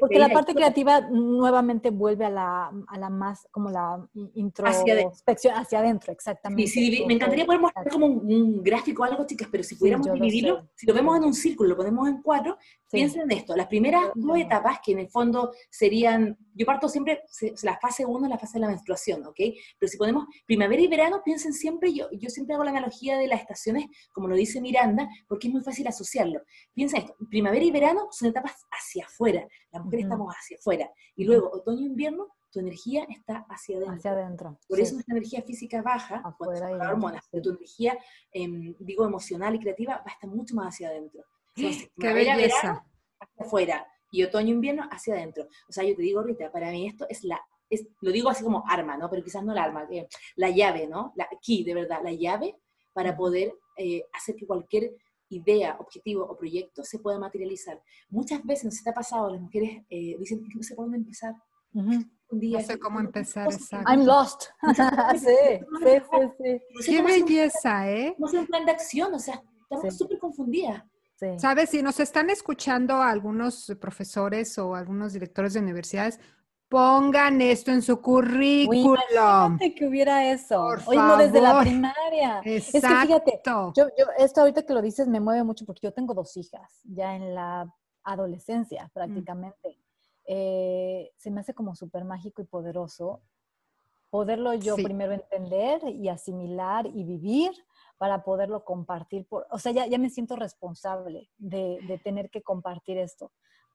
Speaker 2: porque la parte creativa nuevamente vuelve a la, a la más, como la introspección hacia, adentro, exactamente.
Speaker 3: Sí, me encantaría poder mostrar como un, gráfico o algo, chicas, pero si pudiéramos dividirlo, si lo vemos en un círculo, lo ponemos en cuatro, piensen en esto. Las primeras dos etapas, que en el fondo serían, yo parto siempre, la fase uno, la fase de la menstruación, ¿ok? Pero si ponemos primavera y verano, piensen siempre, yo, yo siempre hago la analogía de las estaciones, como lo dice Miranda, porque es muy fácil asociarlo. Piensa esto, primavera y verano son etapas hacia afuera, la mujer estamos hacia afuera, y luego otoño e invierno, tu energía está hacia adentro.
Speaker 2: Hacia adentro.
Speaker 3: Por eso nuestra energía física baja cuando son hormonas, pero tu energía, em, digo, emocional y creativa va a estar mucho más hacia adentro.
Speaker 1: Entonces, ¡Qué belleza!
Speaker 3: hacia afuera y otoño e invierno hacia adentro. O sea, yo te digo, Rita, para mí esto es la lo digo así como arma, ¿no? Pero quizás no la arma, eh, la llave, ¿no? La key, de verdad, la llave para poder eh, hacer que cualquier idea, objetivo o proyecto se pueda materializar. Muchas veces nos está pasado, las mujeres eh, dicen no sé por dónde empezar.
Speaker 1: Un día, no sé cómo empezar, exacto.
Speaker 2: I'm lost. sí, sí,
Speaker 1: sí, Qué belleza, ¿eh?
Speaker 3: No sé un plan de acción, o sea, estamos súper confundidas.
Speaker 1: Sabes, si nos están escuchando algunos profesores o algunos directores de universidades, Pongan esto en su currículum.
Speaker 2: Imagínate que hubiera eso. Por no desde la primaria. Exacto. Es que fíjate, yo, esto ahorita que lo dices me mueve mucho porque yo tengo dos hijas ya en la adolescencia mm. prácticamente. Eh, se me hace como súper mágico y poderoso poderlo yo primero entender y asimilar y vivir para poderlo compartir. Por, o sea, ya, ya me siento responsable de, de tener que compartir esto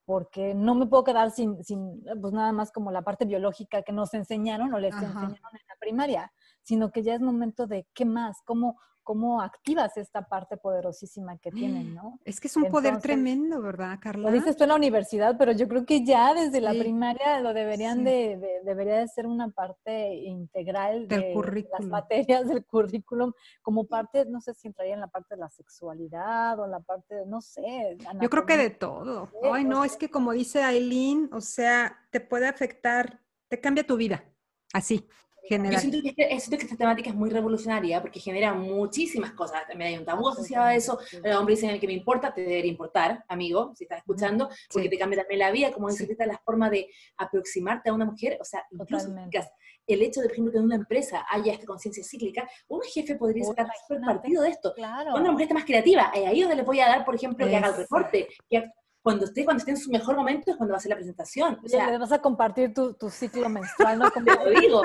Speaker 2: porque no me puedo quedar sin, sin, pues nada más como la parte biológica que nos enseñaron o les enseñaron en la primaria, sino que ya es momento de qué más, cómo, cómo activas esta parte poderosísima que tienen, ¿no?
Speaker 1: Es que es un poder tremendo, ¿verdad, Carla?
Speaker 2: Lo dices tú en la universidad, pero yo creo que ya desde la primaria lo deberían de, debería de ser una parte integral
Speaker 1: del
Speaker 2: de las materias del currículum, como parte, no sé si entraría en la parte de la sexualidad o en la parte, no sé.
Speaker 1: Yo creo que de todo. Ay, no, es que como dice Aileen, o sea, te puede afectar, te cambia tu vida, así.
Speaker 3: Yo siento que, este, siento que, esta temática es muy revolucionaria porque genera muchísimas cosas. También hay un tabú asociado a eso. El hombre dice que me importa, te debería importar, amigo, si estás escuchando, porque te cambia también la vida, como dice la forma de aproximarte a una mujer. O sea, incluso el hecho de, por ejemplo, que en una empresa haya esta conciencia cíclica, un jefe podría sacar partido de esto. Claro. Cuando una mujer está más creativa, ahí es donde le voy a dar, por ejemplo, que haga el reporte, que cuando esté, cuando esté en su mejor momento es cuando va a hacer la presentación.
Speaker 2: O sea, le vas a compartir tu, tu ciclo menstrual, ¿no? Como lo digo.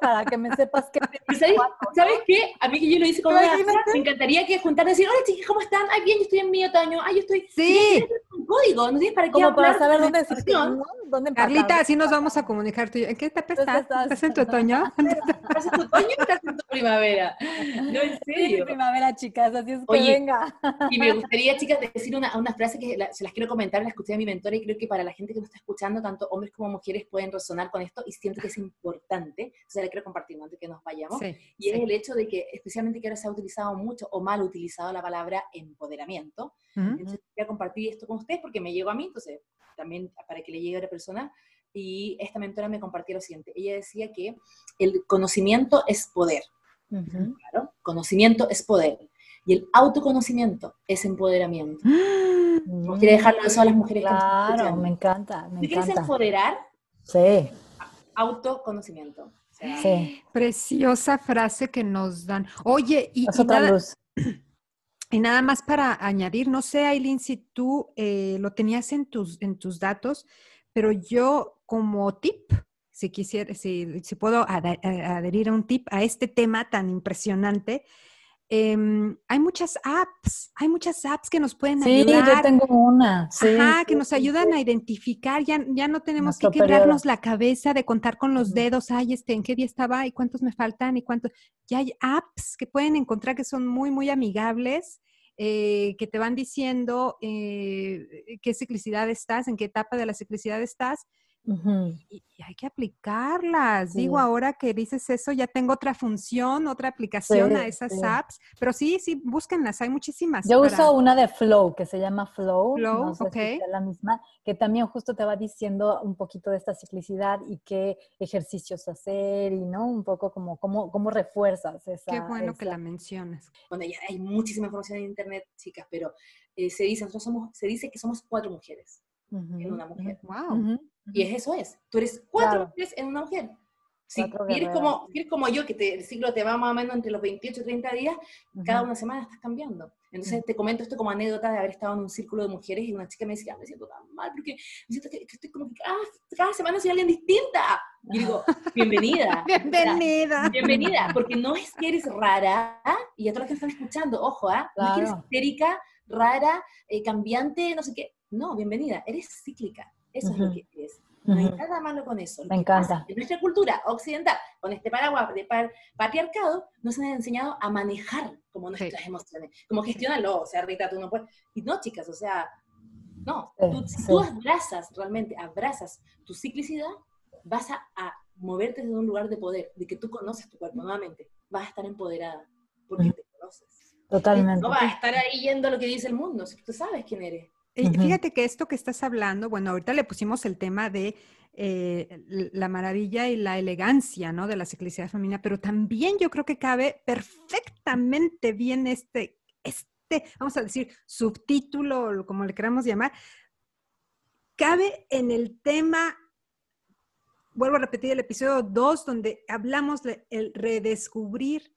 Speaker 2: Para que me sepas qué.
Speaker 3: ¿Sabes, ¿Sabes qué? A mí que yo lo hice como me encantaría que juntar y decir, hola chicas, ¿cómo están? Ay, bien, yo estoy en mi otoño. Ay, yo estoy.
Speaker 1: Sí.
Speaker 3: Un código, no tienes para qué
Speaker 2: Como para saber dónde, es,
Speaker 1: ¿dónde Carlita, así nos vamos a comunicar tú ¿En qué etapa estás? ¿Estás en tu otoño?
Speaker 3: ¿Estás en tu otoño o estás en tu primavera? No, en serio.
Speaker 2: primavera, chicas, así es que venga.
Speaker 3: Y me gustaría, chicas, decir una, una frase que se las quiero comentar, la escuché de mi mentora y creo que para la gente que nos está escuchando, tanto hombres como mujeres pueden resonar con esto y siento que es importante, entonces la quiero compartir antes que nos vayamos, y es el hecho de que especialmente que ahora se ha utilizado mucho o mal utilizado la palabra empoderamiento, entonces quería compartir esto con ustedes porque me llegó a mí, entonces también para que le llegue a la persona, y esta mentora me compartía lo siguiente, ella decía que el conocimiento es poder, claro, conocimiento es poder, Y el autoconocimiento es empoderamiento.
Speaker 1: Mm.
Speaker 3: No quiere dejarlo eso a las mujeres que nos están
Speaker 2: Claro, me encanta, me
Speaker 3: ¿Te quieres empoderar?
Speaker 2: Sí,
Speaker 3: Autoconocimiento. O sea,
Speaker 2: sí.
Speaker 1: Preciosa frase que nos dan. Oye, y,
Speaker 2: Es
Speaker 1: y
Speaker 2: otra
Speaker 1: nada,
Speaker 2: luz.
Speaker 1: y nada más para añadir, no sé, Aileen, si tú eh, lo tenías en tus, en tus datos, pero yo como tip, si quisiera, si, si puedo eh, adherir a un tip a este tema tan impresionante, em, hay muchas apps, hay muchas apps que nos pueden
Speaker 2: Sí, yo
Speaker 1: ayudar.
Speaker 2: tengo una. Sí,
Speaker 1: Ajá, que nos ayudan a identificar, ya, ya no tenemos
Speaker 2: Nuestro
Speaker 1: que quebrarnos
Speaker 2: periodo.
Speaker 1: la cabeza de contar con los dedos, ay, este, ¿en qué día estaba? ¿Y cuántos me faltan? ¿Y cuántos? Ya hay apps que pueden encontrar que son muy, muy amigables, eh, que te van diciendo eh, qué ciclicidad estás, en qué etapa de la ciclicidad estás,
Speaker 2: Ujú.
Speaker 1: y, y hay que aplicarlas. Digo,
Speaker 2: Sí.
Speaker 1: ahora que dices eso, ya tengo otra función, otra aplicación a
Speaker 2: Sí,
Speaker 1: esas
Speaker 2: sí.
Speaker 1: apps, pero sí, sí, búsquenlas, hay muchísimas.
Speaker 2: Yo
Speaker 1: para-
Speaker 2: uso una de Flow que se llama Flow,
Speaker 1: Flow,
Speaker 2: no sé
Speaker 1: ok.
Speaker 2: si sea la misma, que también justo te va diciendo un poquito de esta ciclicidad y qué ejercicios hacer y no un poco como cómo, cómo refuerzas esa.
Speaker 1: Qué bueno que
Speaker 2: esa-
Speaker 1: la mencionas.
Speaker 3: bueno, ya hay muchísima información en internet, chicas, pero eh, se dice, nosotros somos, se dice que somos cuatro mujeres
Speaker 2: Ujú,
Speaker 3: en una mujer.
Speaker 1: Wow.
Speaker 2: ujú, ujú.
Speaker 3: Y es eso es. Tú eres cuatro
Speaker 2: Claro.
Speaker 3: mujeres en una mujer. Si eres, como, si eres como yo, que te- el ciclo te va más o menos entre los 28 y 30 días, cada
Speaker 2: Ujú.
Speaker 3: una semana estás cambiando. Entonces te comento esto como anécdota de haber estado en un círculo de mujeres y una chica me decía, "Ah, me siento tan mal porque me siento que, que estoy como que cada, cada semana soy alguien distinta. Y digo, bienvenida.
Speaker 1: Bienvenida.
Speaker 3: Bienvenida, porque no es que eres rara, y a todos los que están escuchando, ojo, ¿ah? no es que eres
Speaker 2: Claro.
Speaker 3: histérica, rara, eh, cambiante, no sé qué. No, bienvenida, eres cíclica. Eso es lo que eres. No hay
Speaker 2: Ujú.
Speaker 3: nada malo con eso.
Speaker 2: Me encanta.
Speaker 3: es En nuestra cultura occidental, con este paraguas de par- patriarcado, nos han enseñado a manejar como nuestras emociones, como gestionarlo. O sea, Rita, tú no puedes. Y no, chicas, o sea, no.
Speaker 2: Sí,
Speaker 3: Tú, si
Speaker 2: sí.
Speaker 3: tú abrazas, realmente abrazas tu ciclicidad, vas a, a moverte desde un lugar de poder, de que tú conoces tu cuerpo nuevamente. Vas a estar empoderada porque
Speaker 2: Ujú.
Speaker 3: te conoces.
Speaker 2: Totalmente.
Speaker 3: No vas a estar ahí yendo a lo que dice el mundo, si tú sabes quién eres.
Speaker 1: Fíjate que esto que estás hablando, bueno, ahorita le pusimos el tema de eh, la maravilla y la elegancia, ¿no? De la ciclicidad femenina, pero también yo creo que cabe perfectamente bien este, este, vamos a decir, subtítulo, o como le queramos llamar, cabe en el tema, vuelvo a repetir el episodio 2, donde hablamos de el redescubrir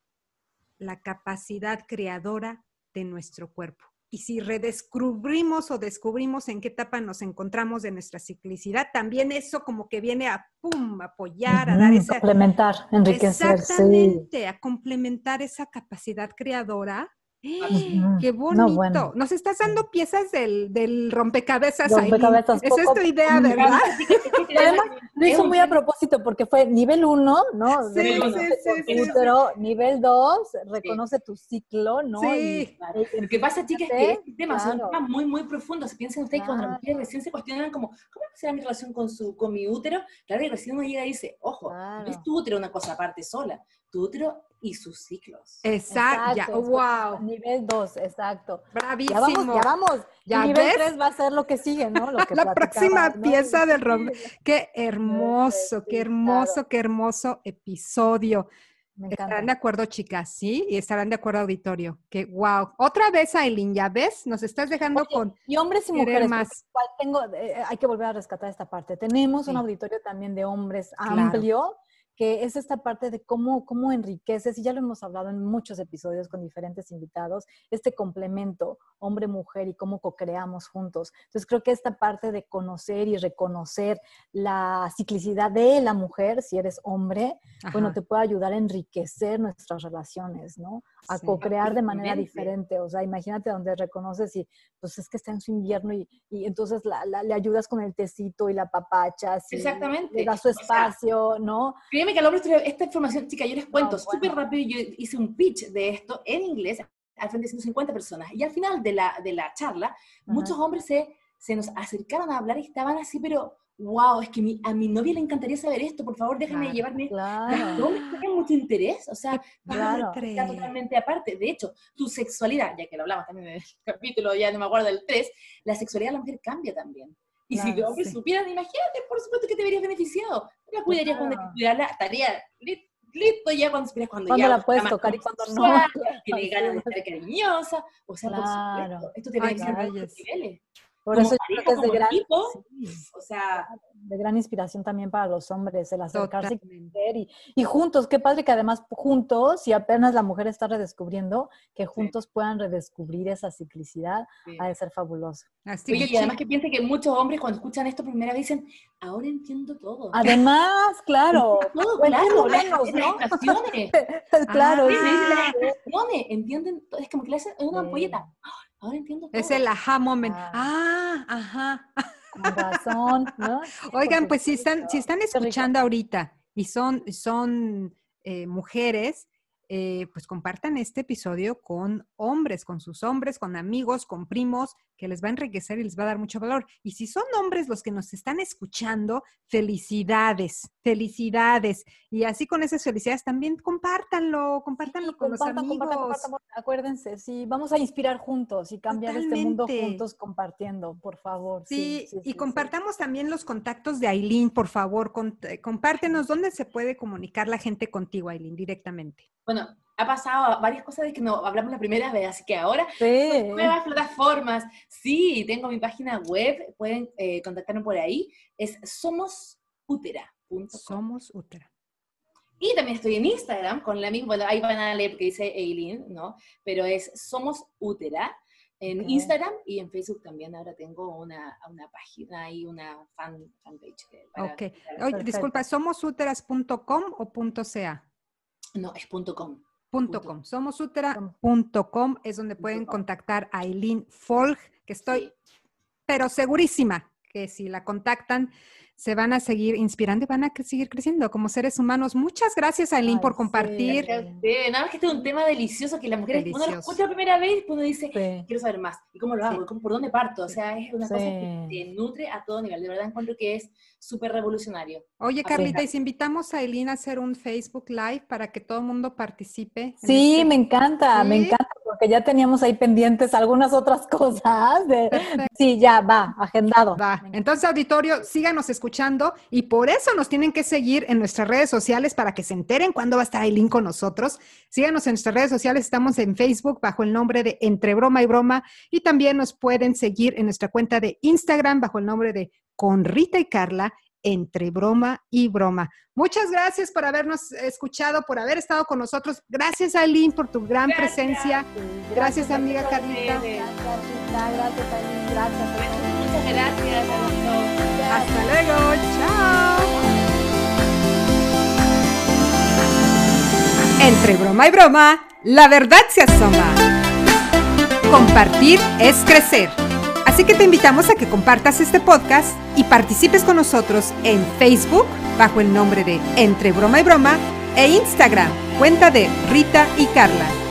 Speaker 1: la capacidad creadora de nuestro cuerpo. Y si redescubrimos o descubrimos en qué etapa nos encontramos de nuestra ciclicidad, también eso como que viene a pum, apoyar, a dar esa...
Speaker 2: Complementar, enriquecer, sí.
Speaker 1: Exactamente, a complementar esa capacidad creadora. ¡Qué
Speaker 2: No,
Speaker 1: bonito!
Speaker 2: bueno.
Speaker 1: Nos estás dando piezas del, del rompecabezas,
Speaker 2: Rompecabezas.
Speaker 1: Esa es tu idea, ¿verdad?
Speaker 2: Además lo hizo muy a propósito porque fue nivel 1, ¿no?
Speaker 1: Sí,
Speaker 3: sí,
Speaker 1: sí, sí,
Speaker 2: útero. Nivel 2, reconoce tu ciclo, ¿no?
Speaker 1: Sí.
Speaker 2: Y-
Speaker 3: Lo que pasa, chicas, es que este tema son
Speaker 2: claro.
Speaker 3: temas muy, muy profundos. Si piensan ustedes que cuando las mujeres recién se cuestionan como, ¿cómo será mi relación con, su, con mi útero? Claro, y recién uno llega y dice, ojo, no
Speaker 2: Claro.
Speaker 3: es tu útero una cosa aparte sola, tu útero y sus ciclos.
Speaker 1: Exacto,
Speaker 2: Exacto,
Speaker 1: wow,
Speaker 2: Nivel 2, exacto. Ya
Speaker 1: bravísimo.
Speaker 2: vamos, ya vamos.
Speaker 1: ¿Ya
Speaker 2: y nivel
Speaker 1: ves?
Speaker 2: 3 va a ser lo que sigue, ¿no? Lo que
Speaker 1: La próxima pieza del
Speaker 2: Sí,
Speaker 1: rompe- Qué hermoso,
Speaker 2: sí,
Speaker 1: qué hermoso, qué hermoso episodio.
Speaker 2: Me
Speaker 1: Estarán de acuerdo, chicas, ¿sí? Y estarán de acuerdo, auditorio. Que wow. Otra vez, Aileen, ¿ya ves? Nos estás dejando
Speaker 2: Oye,
Speaker 1: con
Speaker 2: Y hombres y mujeres,
Speaker 1: más.
Speaker 2: tengo, eh, hay que volver a rescatar esta parte. Tenemos un auditorio también de hombres
Speaker 1: Claro.
Speaker 2: amplio, que es esta parte de cómo, cómo enriqueces, y ya lo hemos hablado en muchos episodios con diferentes invitados, este complemento hombre-mujer y cómo co-creamos juntos. Entonces creo que esta parte de conocer y reconocer la ciclicidad de la mujer, si eres hombre, bueno,
Speaker 1: Ajá,
Speaker 2: te puede ayudar a enriquecer nuestras relaciones, ¿no? A
Speaker 1: sí.
Speaker 2: co-crear de manera diferente. O sea, imagínate donde reconoces y pues es que está en su invierno y, y entonces la- la- le ayudas con el tecito y la papacha,
Speaker 3: Exactamente.
Speaker 2: le das su
Speaker 3: O sea,
Speaker 2: espacio, ¿no?
Speaker 3: Créeme que al hombre esta información, chica, yo les cuento
Speaker 2: bueno.
Speaker 3: súper rápido, yo hice un pitch de esto en inglés al frente de 150 personas, y al final de la, de la charla, muchos hombres se, se nos acercaron a hablar y estaban así, pero, wow, es que mi- a mi novia le encantaría saber esto, por favor déjame
Speaker 1: Claro.
Speaker 3: llevarme
Speaker 2: Claro.
Speaker 3: hombres tienen mucho interés, o sea,
Speaker 2: Claro.
Speaker 3: está totalmente aparte. De hecho, tu sexualidad, ya que lo hablamos también en el capítulo, ya no me acuerdo del 3, la sexualidad de la mujer cambia también. Y si
Speaker 2: Claro,
Speaker 3: los hombres
Speaker 1: sí.
Speaker 3: supieran, imagínate, por supuesto que te verías beneficiado. La cuidarías cuando cuidarla, estaría, li- listo, ya cuando esperas cuando,
Speaker 2: Cuando
Speaker 3: ya
Speaker 2: la puedes tocar y cuando no.
Speaker 3: Tiene ganas de estar cariñosa. O sea, por supuesto, esto tiene todos los
Speaker 1: calles.
Speaker 3: niveles.
Speaker 2: Por
Speaker 3: Como
Speaker 2: eso yo
Speaker 3: pareja,
Speaker 2: creo que es de gran, sí,
Speaker 3: O sea,
Speaker 2: de gran inspiración también para los hombres, el acercarse y y, juntos, qué padre que además juntos, y apenas la mujer está redescubriendo, que juntos puedan redescubrir esa ciclicidad,
Speaker 3: sí.
Speaker 2: ha de ser fabuloso.
Speaker 1: Así
Speaker 3: Oye,
Speaker 1: que
Speaker 3: y además que piense que muchos hombres cuando escuchan esto primera vez dicen, ahora entiendo todo.
Speaker 2: Además, claro,
Speaker 3: todo,
Speaker 2: o entiendo
Speaker 3: claro,
Speaker 2: menos, ¿no? claro,
Speaker 1: Ah,
Speaker 3: sí,
Speaker 2: sí,
Speaker 3: sí,
Speaker 2: sí,
Speaker 3: las
Speaker 2: sí.
Speaker 3: entienden, es como que le hacen una
Speaker 2: Sí.
Speaker 3: ampolleta. ¡Ah! Ahora entiendo todo.
Speaker 1: es el aha moment.
Speaker 2: Ah.
Speaker 1: Ah, ajá.
Speaker 2: con razón, ¿no?
Speaker 1: Oigan, pues si están, si están escuchando ahorita y son, son eh, mujeres, eh, pues compartan este episodio con hombres, con sus hombres, con amigos, con primos, que les va a enriquecer y les va a dar mucho valor. Y si son hombres los que nos están escuchando, felicidades, felicidades. Y así con esas felicidades también compártanlo, compártanlo
Speaker 2: Sí,
Speaker 1: con los
Speaker 2: compartan,
Speaker 1: amigos.
Speaker 2: compartan, compartan, porque Acuérdense, sí, vamos a inspirar juntos y cambiar este mundo juntos compartiendo, por favor.
Speaker 1: Sí,
Speaker 2: sí,
Speaker 1: y
Speaker 2: sí.
Speaker 1: compartamos también los contactos de Aileen, por favor. cont- eh, compártenos dónde se puede comunicar la gente contigo, Aileen, directamente.
Speaker 3: Bueno, ha pasado varias cosas de que no hablamos la primera vez, así que ahora
Speaker 2: Sí.
Speaker 3: nuevas plataformas. Sí, tengo mi página web, pueden eh, contactarme por ahí. Es somosutera.com.
Speaker 1: Somos Útera.
Speaker 3: Y también estoy en Instagram con la misma, bueno, ahí van a leer que dice Eileen, ¿no? Pero es Somos Útera en. Instagram y en Facebook también ahora tengo una, una página y una fan, fanpage. para-
Speaker 1: Ok.
Speaker 3: para-
Speaker 1: Oye, disculpa, ¿somosúteras.com o .ca?
Speaker 3: No, es .com.
Speaker 1: Punto
Speaker 3: Punto.
Speaker 1: .com. Somosútera.com es donde pueden contactar a Aileen Folg, que estoy, pero segurísima que si la contactan, se van a seguir inspirando y van a cre- seguir creciendo como seres humanos. Muchas gracias, Aileen,
Speaker 2: Ay,
Speaker 1: por compartir.
Speaker 3: Nada más que este es un tema delicioso que las mujeres, uno lo
Speaker 1: Delicioso.
Speaker 3: escucha la primera vez y uno dice,
Speaker 2: Sí.
Speaker 3: quiero saber más. ¿Y cómo lo hago?
Speaker 1: Sí.
Speaker 3: ¿Y cómo- ¿Por dónde parto? O sea, es una cosa que te nutre a todo nivel. De verdad encuentro que es súper revolucionario.
Speaker 1: Oye, Carlita, y si invitamos a Aileen a hacer un Facebook Live para que todo el mundo participe.
Speaker 2: Sí,
Speaker 1: este-
Speaker 2: me encanta, me encanta, porque ya teníamos ahí pendientes algunas otras cosas. de-. Sí, ya va, agendado.
Speaker 1: Va. Entonces, auditorio, síganos escuchando y por eso nos tienen que seguir en nuestras redes sociales para que se enteren cuándo va a estar Aileen con nosotros. Síganos en nuestras redes sociales, estamos en Facebook bajo el nombre de Entre Broma y Broma y también nos pueden seguir en nuestra cuenta de Instagram bajo el nombre de Con Rita y Carla, Entre Broma y Broma. Muchas gracias por habernos escuchado, por haber estado con nosotros. Gracias, Aileen, por tu gran
Speaker 3: Gracias.
Speaker 1: presencia. Gracias, amiga Carlita.
Speaker 2: Gracias, gracias, Aileen, gracias.
Speaker 3: Muchas gracias.
Speaker 1: Hasta luego. Chao. Entre broma y broma, la verdad se asoma. Compartir es crecer. Así que te invitamos a que compartas este podcast y participes con nosotros en Facebook bajo el nombre de Entre Broma y Broma e Instagram, cuenta de Rita y Carla.